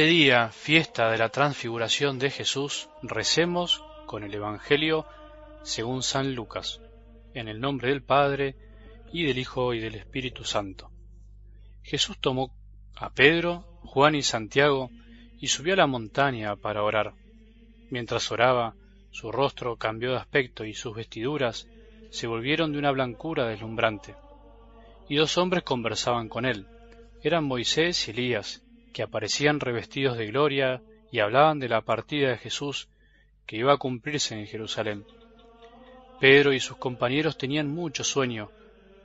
este día, fiesta de la transfiguración de Jesús, recemos con el Evangelio según San Lucas, en el nombre del Padre, y del Hijo y del Espíritu Santo. Jesús tomó a Pedro, Juan y Santiago y subió a la montaña para orar. Mientras oraba, su rostro cambió de aspecto y sus vestiduras se volvieron de una blancura deslumbrante. Y dos hombres conversaban con él. Eran Moisés y Elías, que aparecían revestidos de gloria y hablaban de la partida de Jesús que iba a cumplirse en Jerusalén. Pedro y sus compañeros tenían mucho sueño,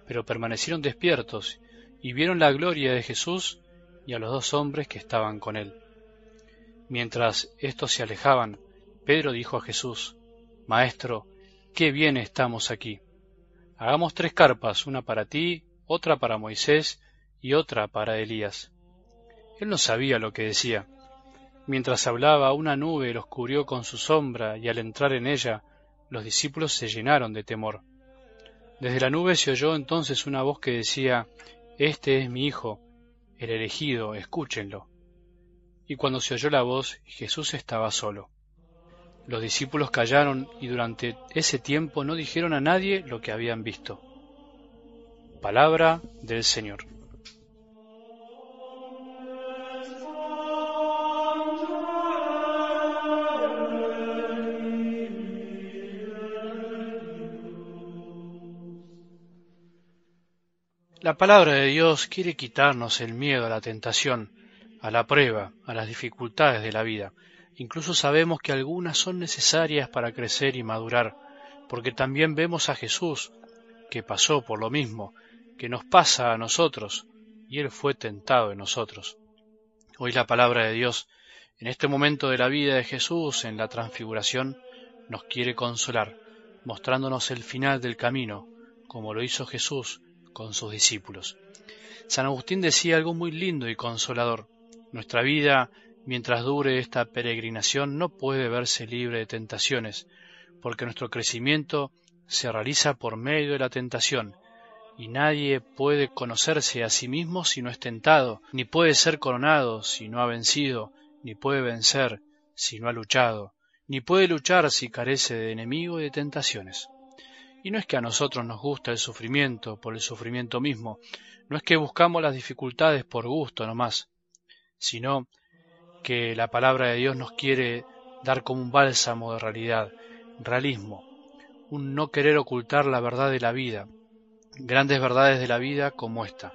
pero permanecieron despiertos y vieron la gloria de Jesús y a los dos hombres que estaban con él. Mientras éstos se alejaban, Pedro dijo a Jesús, Maestro, qué bien estamos aquí. Hagamos tres carpas, una para ti, otra para Moisés y otra para Elías. Él no sabía lo que decía. Mientras hablaba, una nube los cubrió con su sombra y al entrar en ella, los discípulos se llenaron de temor. Desde la nube se oyó entonces una voz que decía, Este es mi Hijo, el elegido, escúchenlo. Y cuando se oyó la voz, Jesús estaba solo. Los discípulos callaron y durante ese tiempo no dijeron a nadie lo que habían visto. Palabra del Señor. La palabra de Dios quiere quitarnos el miedo a la tentación, a la prueba, a las dificultades de la vida. Incluso sabemos que algunas son necesarias para crecer y madurar, porque también vemos a Jesús, que pasó por lo mismo, que nos pasa a nosotros, y Él fue tentado en nosotros. Hoy la palabra de Dios, en este momento de la vida de Jesús, en la transfiguración, nos quiere consolar, mostrándonos el final del camino, como lo hizo Jesús sus discípulos. San Agustín decía algo muy lindo y consolador. Nuestra vida, mientras dure esta peregrinación, no puede verse libre de tentaciones, porque nuestro crecimiento se realiza por medio de la tentación, y nadie puede conocerse a sí mismo si no es tentado, ni puede ser coronado si no ha vencido, ni puede vencer si no ha luchado, ni puede luchar si carece de enemigo y de tentaciones. Y no es que a nosotros nos gusta el sufrimiento por el sufrimiento mismo, no es que buscamos las dificultades por gusto nomás, sino que la palabra de Dios nos quiere dar como un bálsamo de realidad, realismo, un no querer ocultar la verdad de la vida, grandes verdades de la vida como esta,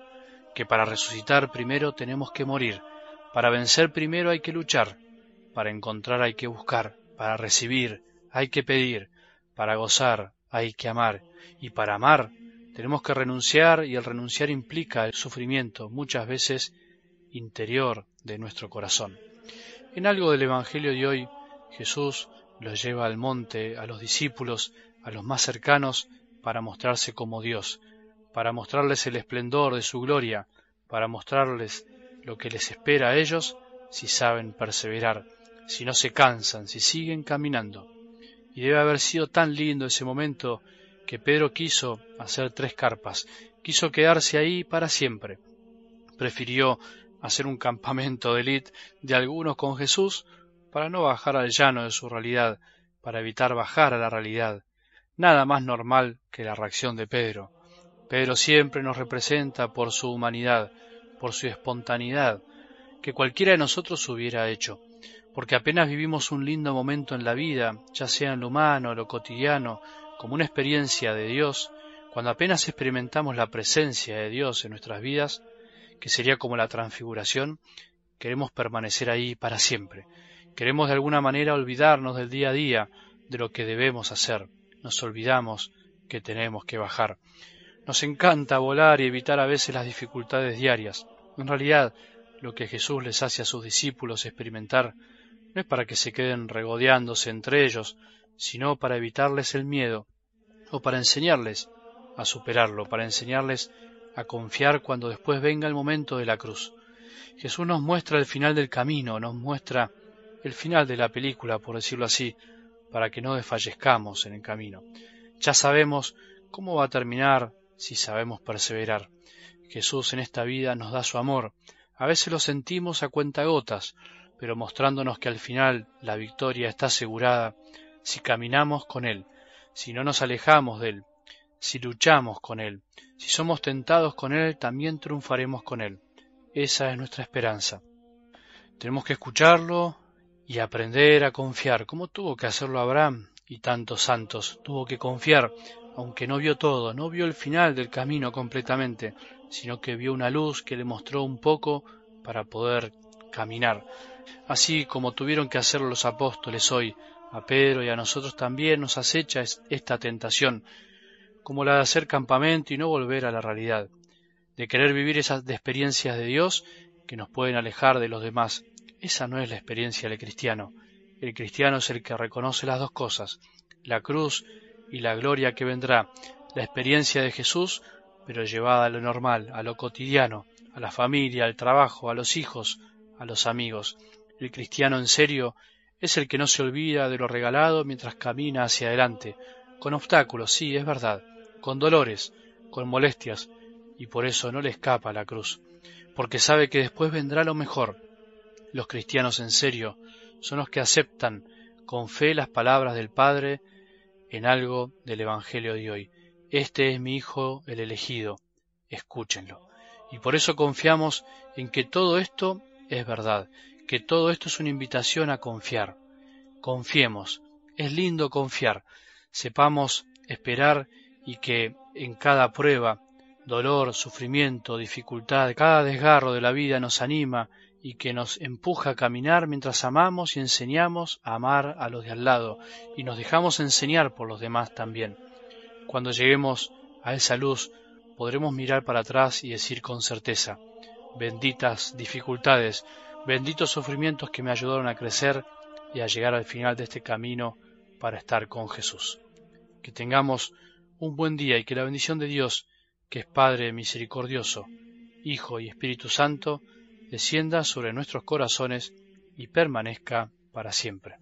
que para resucitar primero tenemos que morir, para vencer primero hay que luchar, para encontrar hay que buscar, para recibir hay que pedir, para gozar hay que amar. Y para amar tenemos que renunciar y el renunciar implica el sufrimiento, muchas veces interior de nuestro corazón. En algo del Evangelio de hoy, Jesús los lleva al monte, a los discípulos, a los más cercanos, para mostrarse como Dios, para mostrarles el esplendor de su gloria, para mostrarles lo que les espera a ellos si saben perseverar, si no se cansan, si siguen caminando. Y debe haber sido tan lindo ese momento que Pedro quiso hacer tres carpas, quiso quedarse ahí para siempre. Prefirió hacer un campamento de élite de algunos con Jesús para no bajar al llano de su realidad, para evitar bajar a la realidad. Nada más normal que la reacción de Pedro. Pedro siempre nos representa por su humanidad, por su espontaneidad, que cualquiera de nosotros hubiera hecho porque apenas vivimos un lindo momento en la vida, ya sea en lo humano, lo cotidiano, como una experiencia de Dios, cuando apenas experimentamos la presencia de Dios en nuestras vidas, que sería como la transfiguración, queremos permanecer ahí para siempre. Queremos de alguna manera olvidarnos del día a día, de lo que debemos hacer. Nos olvidamos que tenemos que bajar. Nos encanta volar y evitar a veces las dificultades diarias. En realidad, lo que Jesús les hace a sus discípulos experimentar no es para que se queden regodeándose entre ellos, sino para evitarles el miedo, o para enseñarles a superarlo, para enseñarles a confiar cuando después venga el momento de la cruz. Jesús nos muestra el final del camino, nos muestra el final de la película, por decirlo así, para que no desfallezcamos en el camino. Ya sabemos cómo va a terminar si sabemos perseverar. Jesús en esta vida nos da su amor. A veces lo sentimos a cuentagotas, pero mostrándonos que al final la victoria está asegurada si caminamos con Él, si no nos alejamos de Él, si luchamos con Él, si somos tentados con Él, también triunfaremos con Él. Esa es nuestra esperanza. Tenemos que escucharlo y aprender a confiar, como tuvo que hacerlo Abraham y tantos santos. Tuvo que confiar, aunque no vio todo, no vio el final del camino completamente, sino que vio una luz que le mostró un poco para poder caminar. Así como tuvieron que hacerlo los apóstoles hoy, a Pedro y a nosotros también nos acecha esta tentación, como la de hacer campamento y no volver a la realidad, de querer vivir esas experiencias de Dios que nos pueden alejar de los demás. Esa no es la experiencia del cristiano. El cristiano es el que reconoce las dos cosas, la cruz y la gloria que vendrá, la experiencia de Jesús, pero llevada a lo normal, a lo cotidiano, a la familia, al trabajo, a los hijos, a los amigos. El cristiano en serio es el que no se olvida de lo regalado mientras camina hacia adelante, con obstáculos, sí, es verdad, con dolores, con molestias, y por eso no le escapa la cruz, porque sabe que después vendrá lo mejor. Los cristianos en serio son los que aceptan con fe las palabras del Padre en algo del Evangelio de hoy. Este es mi Hijo el elegido, escúchenlo. Y por eso confiamos en que todo esto es verdad, que todo esto es una invitación a confiar. Confiemos, es lindo confiar, sepamos esperar y que en cada prueba, dolor, sufrimiento, dificultad, cada desgarro de la vida nos anima y que nos empuja a caminar mientras amamos y enseñamos a amar a los de al lado y nos dejamos enseñar por los demás también. Cuando lleguemos a esa luz podremos mirar para atrás y decir con certeza, benditas dificultades, benditos sufrimientos que me ayudaron a crecer y a llegar al final de este camino para estar con Jesús. Que tengamos un buen día y que la bendición de Dios, que es Padre misericordioso, Hijo y Espíritu Santo, descienda sobre nuestros corazones y permanezca para siempre.